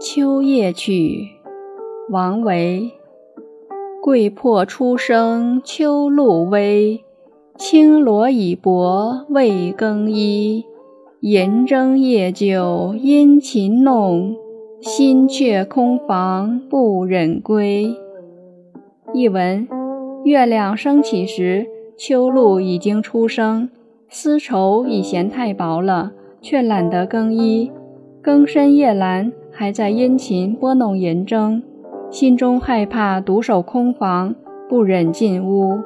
秋夜曲，王维。桂魄初生秋露微，轻罗已薄未更衣。银筝夜酒殷勤弄，心却空房不忍归。译文：月亮升起时，秋露已经初生，丝绸已嫌太薄了，却懒得更衣。更深夜阑，还在殷勤拨弄银筝，心中害怕独守空房，不忍进屋。